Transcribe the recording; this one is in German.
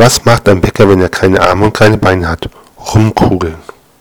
Was macht ein Bäcker, wenn er keine Arme und keine Beine hat? Rumkugeln.